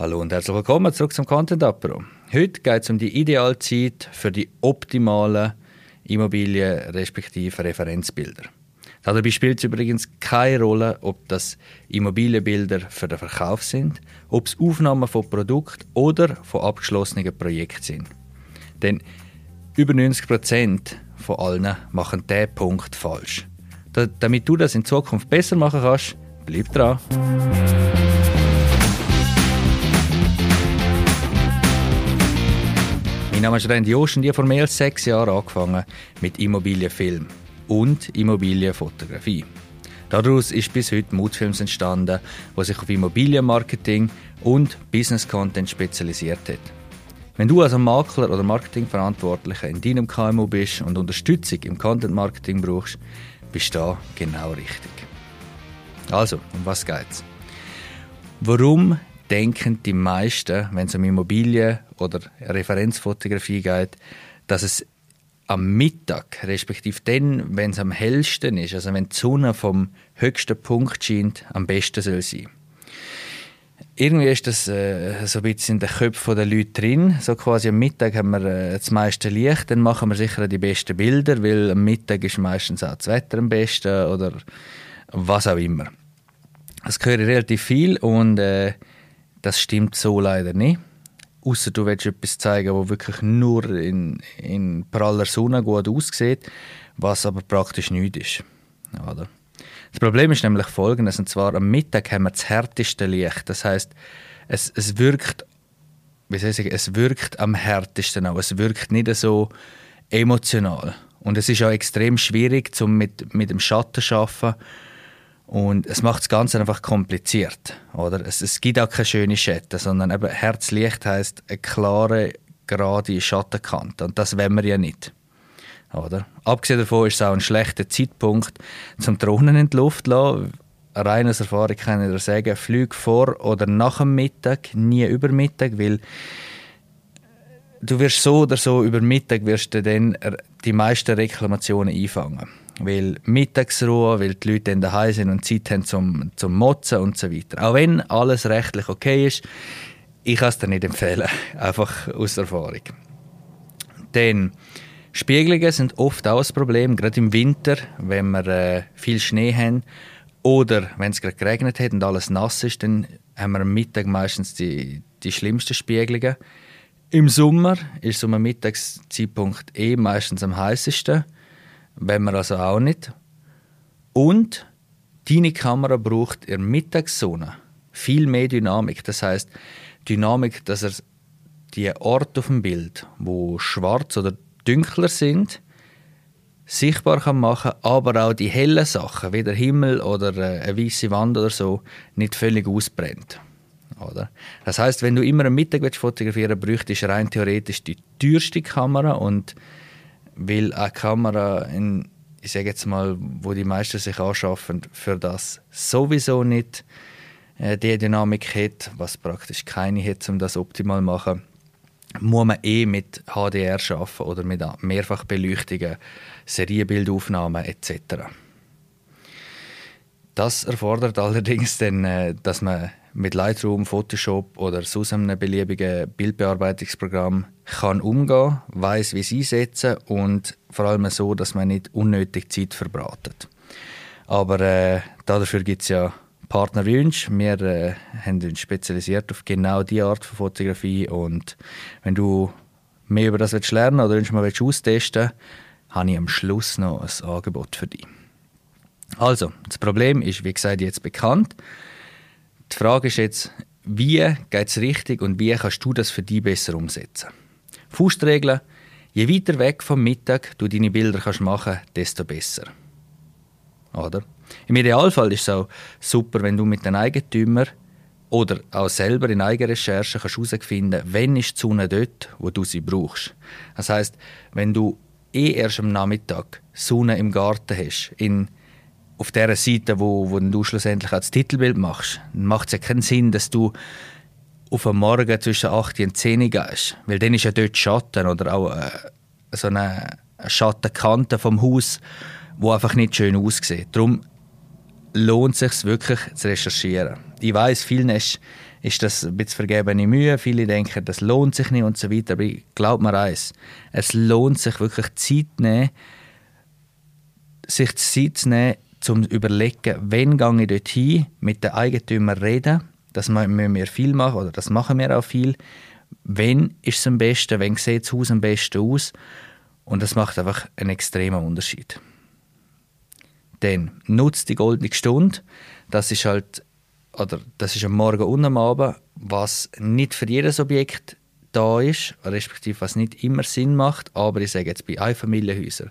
Hallo und herzlich willkommen zurück zum Content Apero. Heute geht es um die Idealzeit für die optimalen Immobilien respektive Referenzbilder. Dabei spielt es übrigens keine Rolle, ob das Immobilienbilder für den Verkauf sind, ob es Aufnahmen von Produkten oder von abgeschlossenen Projekten sind. Denn über 90 Prozent von allen machen diesen Punkt falsch. Da, damit du das in Zukunft besser machen kannst, bleib dran. Mein Name ist Randy Osch und ich habe vor mehr als sechs Jahren angefangen mit Immobilienfilm und Immobilienfotografie. Daraus ist bis heute Mutfilms entstanden, wo sich auf Immobilienmarketing und Business Content spezialisiert hat. Wenn du als Makler oder Marketingverantwortlicher in deinem KMU bist und Unterstützung im Content Marketing brauchst, bist du da genau richtig. Also, um was geht's? Warum denken die meisten, wenn es um Immobilien oder Referenzfotografie geht, dass es am Mittag, respektive dann, wenn es am hellsten ist, also wenn die Sonne vom höchsten Punkt scheint, am besten soll sein. Irgendwie ist das äh, so ein bisschen in den Köpfen der Leute drin. So quasi am Mittag haben wir äh, das meiste Licht, dann machen wir sicher die besten Bilder, weil am Mittag ist meistens auch das Wetter am besten oder was auch immer. Das höre ich relativ viel und äh, das stimmt so leider nicht. Außer du willst etwas zeigen, wo wirklich nur in, in praller Sonne gut aussieht, was aber praktisch nichts ist. Oder? Das Problem ist nämlich folgendes, und zwar am Mittag haben wir das härteste Licht. Das heißt, es, es wirkt, wie soll ich sagen, es wirkt am härtesten auch. Es wirkt nicht so emotional. Und es ist auch extrem schwierig, zum mit, mit dem Schatten zu arbeiten und es macht das Ganze einfach kompliziert. Oder? Es, es gibt auch keine schöne Schatten, sondern eben Herzlicht heisst eine klare, gerade Schattenkante. Und das wollen wir ja nicht. Oder? Abgesehen davon ist es auch ein schlechter Zeitpunkt, zum Drohnen in die Luft zu lassen. Rein aus Erfahrung kann ich dir sagen, flieg vor oder nach dem Mittag, nie über Mittag, weil du wirst so oder so über Mittag wirst du dann die meisten Reklamationen einfangen weil Mittagsruhe, weil die Leute dann daheim sind und Zeit haben zum, zum Motzen und so weiter. Auch wenn alles rechtlich okay ist, ich kann es dir nicht empfehlen, einfach aus Erfahrung. Denn Spiegelungen sind oft auch ein Problem, gerade im Winter, wenn wir äh, viel Schnee haben oder wenn es gerade geregnet hat und alles nass ist, dann haben wir am Mittag meistens die, die schlimmsten Spiegelungen. Im Sommer ist so ein Mittagszeitpunkt eh meistens am heißesten wenn wir also auch nicht. Und deine Kamera braucht in der Mittagssonne viel mehr Dynamik. Das heißt, Dynamik, dass er die Orte auf dem Bild, wo schwarz oder dunkler sind, sichtbar kann machen, aber auch die hellen Sachen, wie der Himmel oder äh, eine weiße Wand oder so, nicht völlig ausbrennt. Oder? Das heißt, wenn du immer am Mittag fotografieren willst, bräuchtest du rein theoretisch die teuerste Kamera und weil eine Kamera, in, ich sage jetzt mal, wo die meisten sich anschaffen, für das sowieso nicht äh, die Dynamik hat, was praktisch keine hat, um das optimal zu machen, muss man eh mit HDR arbeiten oder mit Mehrfachbeleuchtungen, Serienbildaufnahmen etc. Das erfordert allerdings dann, äh, dass man mit Lightroom, Photoshop oder sonst einem beliebigen Bildbearbeitungsprogramm kann umgehen, weiß, wie sie einsetzen und vor allem so, dass man nicht unnötig Zeit verbratet. Aber äh, dafür gibt es ja Partnerwünsche. Wir äh, haben uns spezialisiert auf genau diese Art von Fotografie und wenn du mehr über das willst lernen oder mal willst austesten habe ich am Schluss noch ein Angebot für dich. Also, das Problem ist, wie gesagt, jetzt bekannt. Die Frage ist jetzt, wie geht es richtig und wie kannst du das für dich besser umsetzen? Faustregel, je weiter weg vom Mittag du deine Bilder kannst machen desto besser. Oder? Im Idealfall ist es auch super, wenn du mit den Eigentümern oder auch selber in Eigenrecherche herausfinden kannst, wann ist die Sonne dort, wo du sie brauchst. Das heißt, wenn du eh erst am Nachmittag Sonne im Garten hast, in auf der Seite, wo, wo du schlussendlich als Titelbild machst, macht es ja keinen Sinn, dass du auf einen Morgen zwischen 8 und 10 gehst. Weil dann ist ja dort Schatten oder auch äh, so eine, eine Schattenkante vom Haus, wo einfach nicht schön aussieht. Darum lohnt es sich wirklich zu recherchieren. Ich weiß, vielen ist, ist das ein bisschen vergebene Mühe. Viele denken, das lohnt sich nicht und so weiter. Aber glaub mir eins, es lohnt sich wirklich Zeit nehmen, sich Zeit zu nehmen, zum überlegen, wann gehe ich dort hin, mit den Eigentümern reden. Das müssen wir viel machen, oder das machen wir auch viel. Wann ist es am besten, wann sieht das Haus am besten aus? Und das macht einfach einen extremen Unterschied. Dann nutzt die goldene Stunde. Das ist halt, oder das ist am Morgen und am Abend, was nicht für jedes Objekt da ist, respektive was nicht immer Sinn macht, aber ich sage jetzt bei Einfamilienhäusern,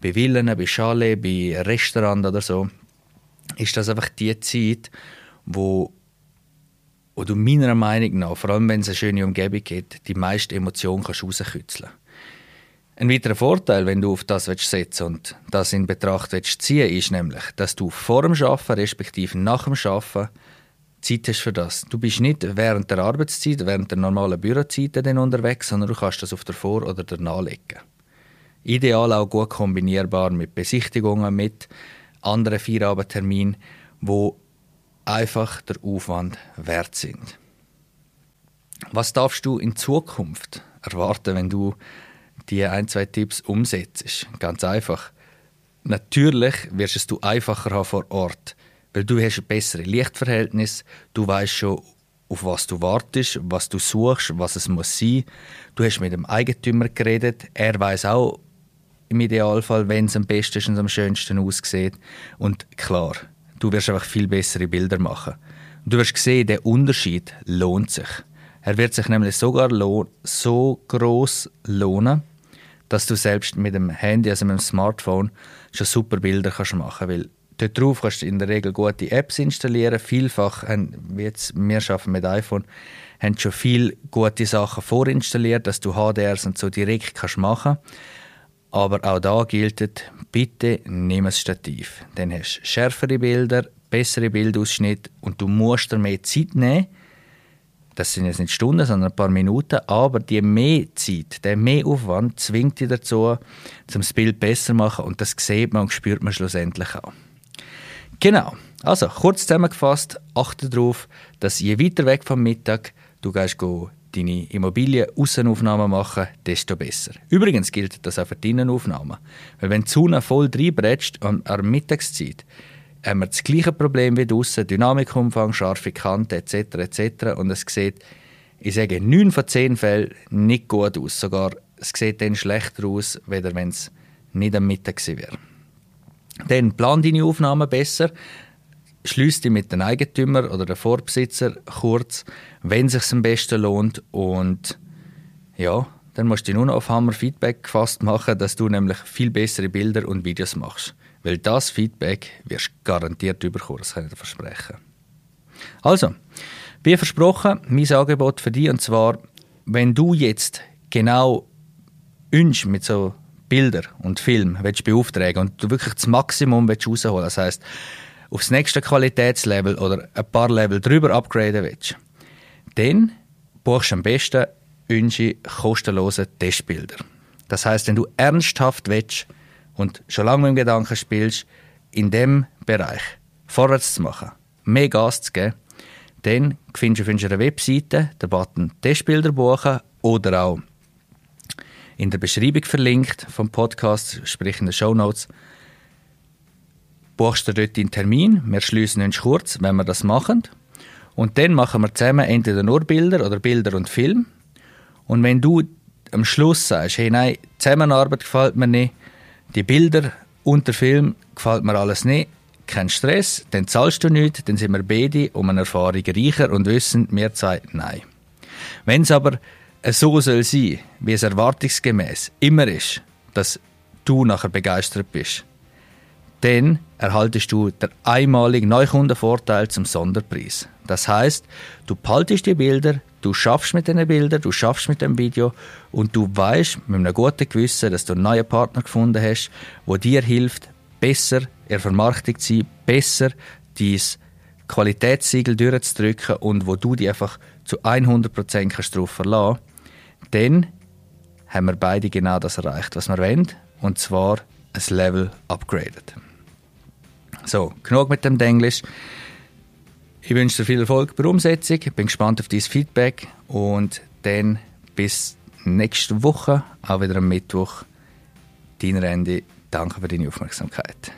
bei Villen, bei Chalet, bei Restaurants oder so, ist das einfach die Zeit, wo, wo du meiner Meinung nach, vor allem wenn es eine schöne Umgebung gibt, die meiste Emotion kannst ein weiterer Vorteil, wenn du auf das setzen und das in Betracht ziehen ist nämlich, dass du vor dem Arbeiten respektive nach dem Arbeiten Zeit hast für das. Du bist nicht während der Arbeitszeit, während der normalen Bürozeiten unterwegs, sondern du kannst das auf der Vor- oder der Nachlegen. Ideal auch gut kombinierbar mit Besichtigungen, mit anderen Feierabendterminen, wo einfach der Aufwand wert sind. Was darfst du in Zukunft erwarten, wenn du die ein, zwei Tipps umsetzt? Ganz einfach. Natürlich wirst es du einfacher haben vor Ort weil du hast ein besseres Lichtverhältnis, du weißt schon, auf was du wartest, was du suchst, was es muss sein. Du hast mit dem Eigentümer geredet, er weiß auch im Idealfall, wenn es am besten und am schönsten aussieht. Und klar, du wirst einfach viel bessere Bilder machen. du wirst sehen, der Unterschied lohnt sich. Er wird sich nämlich sogar so groß lohnen, dass du selbst mit dem Handy, also mit dem Smartphone, schon super Bilder kannst machen kannst. Dort drauf kannst du in der Regel gute Apps installieren. Vielfach, haben, wie jetzt, wir arbeiten mit iPhone, haben schon viele gute Sachen vorinstalliert, dass du HDRs und so direkt kannst machen Aber auch da gilt, bitte nimm ein Stativ. Dann hast du schärfere Bilder, bessere Bildausschnitte und du musst dir mehr Zeit nehmen. Das sind jetzt nicht Stunden, sondern ein paar Minuten. Aber die mehr Zeit, der mehr Aufwand zwingt dich dazu, um das Bild besser zu machen. Und das sieht man und spürt man schlussendlich auch. Genau. Also, kurz zusammengefasst, achte darauf, dass je weiter weg vom Mittag du gehst deine Immobilie Aussenaufnahmen machen, desto besser. Übrigens gilt das auch für deine Aufnahmen. Weil wenn die Sonne voll reinbretscht an der Mittagszeit, haben wir das gleiche Problem wie draussen, Dynamikumfang, scharfe Kanten etc. etc. Und es sieht, ich sage, 9 von 10 Fällen nicht gut aus. Sogar es sieht dann schlechter aus, weder wenn es nicht am Mittag wäre. Dann plan deine Aufnahmen besser, schließ dich mit den Eigentümer oder den Vorbesitzer kurz, wenn es sich am besten lohnt und ja, dann musst du nur noch auf Hammer Feedback gefasst machen, dass du nämlich viel bessere Bilder und Videos machst. Weil das Feedback wirst du garantiert bekommen, das kann ich dir versprechen. Also, wie versprochen, mein Angebot für dich und zwar, wenn du jetzt genau wünschst mit so Bilder und Film willst beauftragen und du wirklich das Maximum willst rausholen das heißt aufs nächste Qualitätslevel oder ein paar Level drüber upgraden willst, dann buchst du am besten unsere kostenlosen Testbilder. Das heißt, wenn du ernsthaft willst und schon lange mit dem Gedanken spielst, in dem Bereich vorwärts zu machen, mehr Gas zu geben, dann findest du auf unserer Webseite den Button Testbilder buchen oder auch in der Beschreibung verlinkt vom Podcast, sprich in den Show Notes. Buchst du dort deinen Termin, wir schließen uns kurz, wenn wir das machen. Und dann machen wir zusammen entweder nur Bilder oder Bilder und Film. Und wenn du am Schluss sagst, hey nein, die Zusammenarbeit gefällt mir nicht, die Bilder und der Film gefällt mir alles nicht, kein Stress, dann zahlst du nichts, dann sind wir beide um eine Erfahrung reicher und wissen, mir zeigt nein. Wenn es aber so soll sein, wie es erwartungsgemäß immer ist, dass du nachher begeistert bist, dann erhaltest du den einmaligen Neukundenvorteil zum Sonderpreis. Das heißt, du behaltest die Bilder, du schaffst mit diesen Bildern, du schaffst mit dem Video und du weißt mit einem guten Gewissen, dass du einen neuen Partner gefunden hast, wo dir hilft, besser in Vermarktung zu sein, besser dein Qualitätssiegel durchzudrücken und wo du dich einfach zu 100% kannst darauf verlassen dann haben wir beide genau das erreicht, was wir wollen, und zwar ein Level upgraded. So, genug mit dem Englisch. Ich wünsche dir viel Erfolg bei der Umsetzung, bin gespannt auf dein Feedback und dann bis nächste Woche, auch wieder am Mittwoch. Dein Randy, danke für deine Aufmerksamkeit.